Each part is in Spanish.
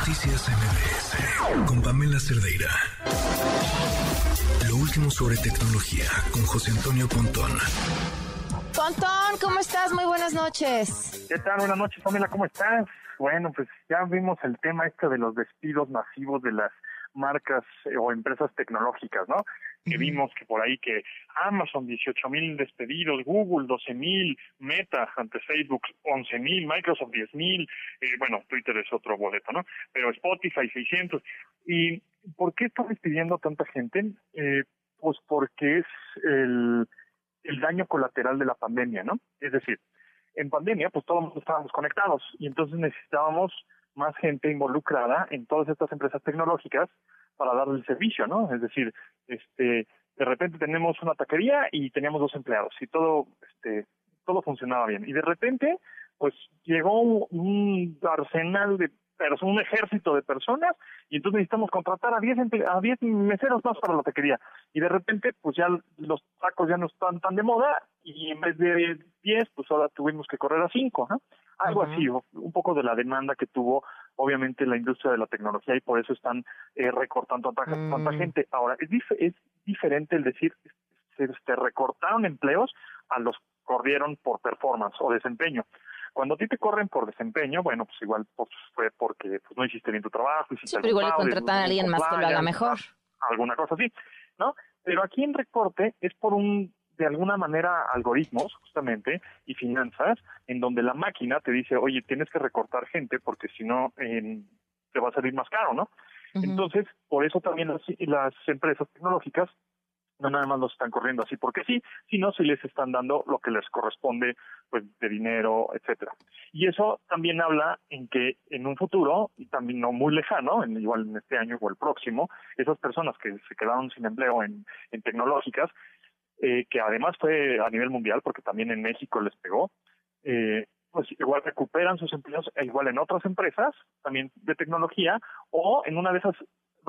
Noticias MBS con Pamela Cerdeira. Lo último sobre tecnología con José Antonio Pontón. Pontón, ¿cómo estás? Muy buenas noches. ¿Qué tal? Buenas noches, Pamela, ¿cómo estás? Bueno, pues ya vimos el tema este de los despidos masivos de las marcas eh, o empresas tecnológicas, ¿no? Que vimos que por ahí que Amazon 18 mil despedidos, Google 12 mil, Meta ante Facebook 11 mil, Microsoft 10 mil, eh, bueno, Twitter es otro boleto, ¿no? Pero Spotify 600. ¿Y por qué está despidiendo tanta gente? Eh, pues porque es el, el daño colateral de la pandemia, ¿no? Es decir, en pandemia, pues todos estábamos conectados y entonces necesitábamos más gente involucrada en todas estas empresas tecnológicas para darle el servicio, ¿no? Es decir, este, de repente tenemos una taquería y teníamos dos empleados y todo, este, todo funcionaba bien. Y de repente, pues llegó un arsenal de personas, un ejército de personas y entonces necesitamos contratar a 10 a 10 meseros más para la taquería. Y de repente, pues ya los tacos ya no están tan de moda y en vez de 10, pues ahora tuvimos que correr a 5, ¿no? Algo así, un poco de la demanda que tuvo obviamente la industria de la tecnología y por eso están eh, recortando tanta, tanta mm. gente. Ahora, es, es diferente el decir, se este, recortaron empleos a los corrieron por performance o desempeño. Cuando a ti te corren por desempeño, bueno, pues igual pues, fue porque pues, no hiciste bien tu trabajo. Sí, pero igual le contratan a alguien más que lo haga mejor. Alguna cosa así, ¿no? Pero aquí en recorte es por un de alguna manera algoritmos justamente y finanzas en donde la máquina te dice, oye, tienes que recortar gente porque si no te va a salir más caro, ¿no? Entonces, por eso también las, las empresas tecnológicas no nada más los están corriendo así porque sí, sino si les están dando lo que les corresponde, pues de dinero, etcétera. Y eso también habla en que en un futuro, y también no muy lejano, en, igual en este año o el próximo, esas personas que se quedaron sin empleo en, en tecnológicas, eh, que además fue a nivel mundial, porque también en México les pegó, eh, pues igual recuperan sus empleos, e igual en otras empresas, también de tecnología, o en una de esas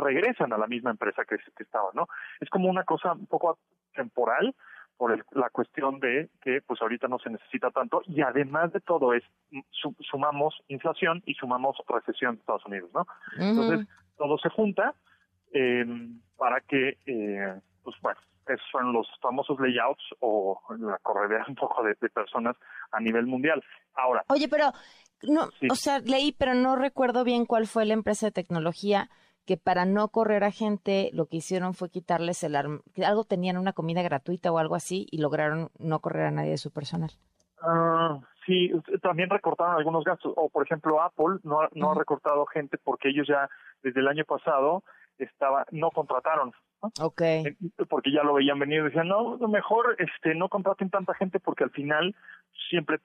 regresan a la misma empresa que, que estaban, ¿no? Es como una cosa un poco temporal por la cuestión de que pues ahorita no se necesita tanto y además de todo es sumamos inflación y sumamos recesión de Estados Unidos, ¿no? Entonces todo se junta eh, para que eh, pues bueno esos son los famosos layouts o la corredera un poco de, personas a nivel mundial. Ahora. Oye, pero no, o sea, leí, pero no recuerdo bien cuál fue la empresa de tecnología que para no correr a gente lo que hicieron fue quitarles el que algo tenían una comida gratuita o algo así y lograron no correr a nadie de su personal. Ah, sí, también recortaron algunos gastos o por ejemplo Apple no, no ha recortado gente porque ellos ya desde el año pasado estaba no contrataron Okay. Porque ya lo veían venir y decían, no, mejor este no contraten tanta gente porque al final siempre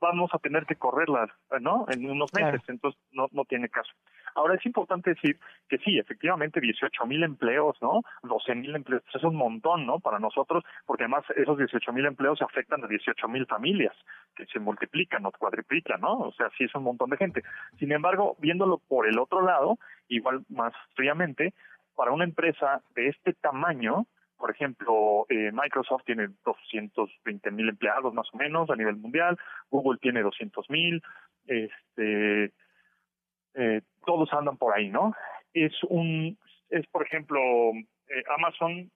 vamos a tener que correrla, ¿no? En unos meses, entonces no, no tiene caso. Ahora es importante decir que sí, efectivamente 18 mil empleos, ¿no? 12 mil empleos, pues es un montón, ¿no? Para nosotros, porque además esos 18 mil empleos afectan a 18 mil familias que se multiplican o cuadriplican, ¿no? O sea, sí es un montón de gente. Sin embargo, viéndolo por el otro lado, igual más fríamente, para una empresa de este tamaño, por ejemplo, eh, Microsoft tiene 220 mil empleados más o menos a nivel mundial, Google tiene 200 mil, este, eh, todos andan por ahí, ¿no? Es un, es por ejemplo, eh, Amazon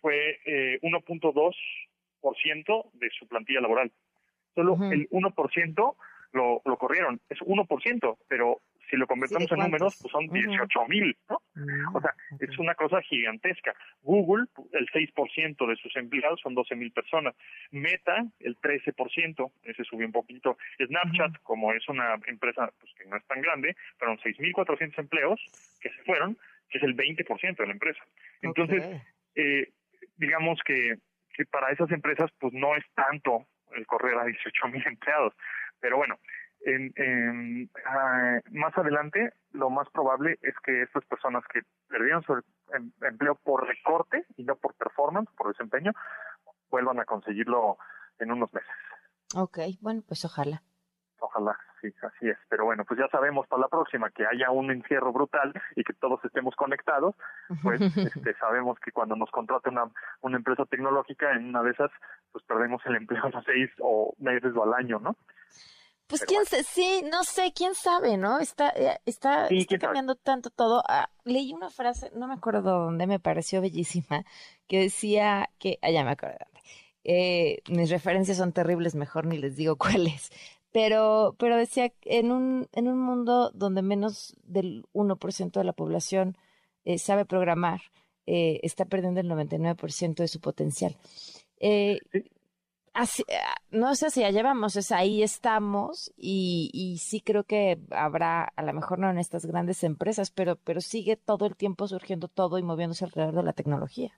fue 1.2% de su plantilla laboral. Solo el 1% lo, lo corrieron. Es 1%, pero si lo convertimos en números, pues son 18 mil, ¿no? Mm, o sea, es una cosa gigantesca. Google, el 6% de sus empleados son 12 mil personas. Meta, el 13%, ese subió un poquito. Snapchat, como es una empresa pues, que no es tan grande, fueron 6.400 empleos que se fueron, que es el 20% de la empresa. Entonces, eh, digamos que, que para esas empresas, pues no es tanto el correr a 18 mil empleados. Pero bueno, en, ah, más adelante lo más probable es que estas personas que perdieron su em, empleo por recorte y no por performance, por desempeño, vuelvan a conseguirlo en unos meses. Ok, bueno, pues ojalá. Ojalá, sí, así es. Pero bueno, pues ya sabemos para la próxima que haya un encierro brutal y que todos estemos conectados, pues este, sabemos que cuando nos contrate una, una empresa tecnológica, en una de esas, pues perdemos el empleo a seis o meses o al año, ¿no? Pues quién sabe, sí, no sé, quién sabe, ¿no? Está, eh, está, cambiando tanto todo. Ah, leí una frase, no me acuerdo dónde, me pareció bellísima, que decía que, ah, ya me acuerdo eh, mis referencias son terribles, mejor ni les digo cuáles. Pero, pero decía, en un, en un mundo donde menos del 1% de la población eh, sabe programar, eh, está perdiendo el 99% de su potencial. Eh, así, ah, no sé si allá vamos, es ahí estamos y, y sí creo que habrá, a lo mejor no en estas grandes empresas, pero, pero sigue todo el tiempo surgiendo todo y moviéndose alrededor de la tecnología.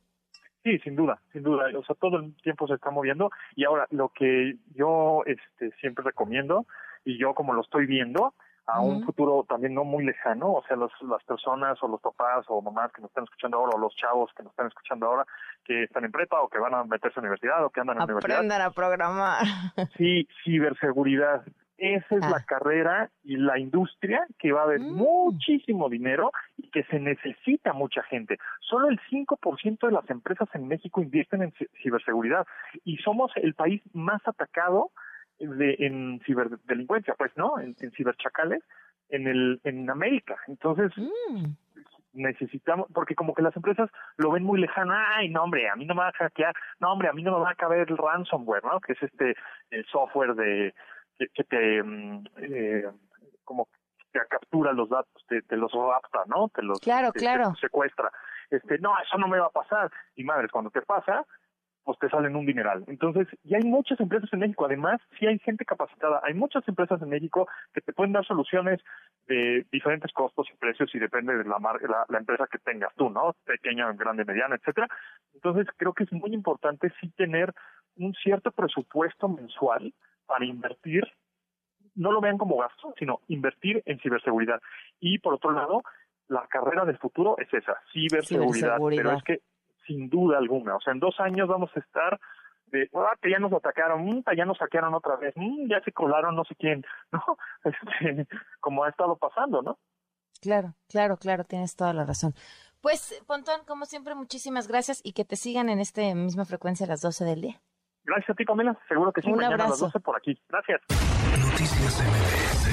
Sí, sin duda, sin duda. O sea, todo el tiempo se está moviendo. Y ahora, lo que yo este, siempre recomiendo, y yo como lo estoy viendo, a un futuro también no muy lejano, o sea, los, las personas o los papás o mamás que nos están escuchando ahora o los chavos que nos están escuchando ahora que están en prepa o que van a meterse a la universidad o que andan en universidad. Aprendan a programar. Sí, ciberseguridad. Esa es la ah. carrera y la industria que va a haber mm. muchísimo dinero y que se necesita mucha gente. Solo el 5% de las empresas en México invierten en ciberseguridad y somos el país más atacado de, en ciberdelincuencia, pues, ¿no? En, ciberchacales en el en América. Entonces, mm. necesitamos, porque como que las empresas lo ven muy lejano, ay, no, hombre, a mí no me va a hackear, no, hombre, a mí no me va a caber el ransomware, ¿no? Que es este, el software de, que, te, mm, eh, como te captura los datos, te, los rapta, ¿no? Te los claro, claro. secuestra. Este, no, eso no me va a pasar. Y madres, cuando te pasa, pues te salen un dineral. Entonces, y hay muchas empresas en México, además, sí hay gente capacitada, hay muchas empresas en México que te pueden dar soluciones de diferentes costos y precios y depende de la, la, la empresa que tengas tú, ¿no? Pequeña, grande, mediana, etcétera. Entonces, creo que es muy importante sí tener un cierto presupuesto mensual para invertir, no lo vean como gasto, sino invertir en ciberseguridad. Y por otro lado, la carrera del futuro es esa, ciberseguridad. Pero es que sin duda alguna. O sea, en dos años vamos a estar de, ah, que ya nos atacaron, mm, ya nos saquearon otra vez, mm, ya se colaron no sé quién, ¿no? Este, como ha estado pasando, ¿no? Claro, claro, claro, tienes toda la razón. Pues, Pontón, como siempre, muchísimas gracias y que te sigan en esta misma frecuencia a las 12 del día. Gracias a ti, Pamela. Seguro que sí, Un mañana abrazo. a las 12 por aquí. Gracias. Noticias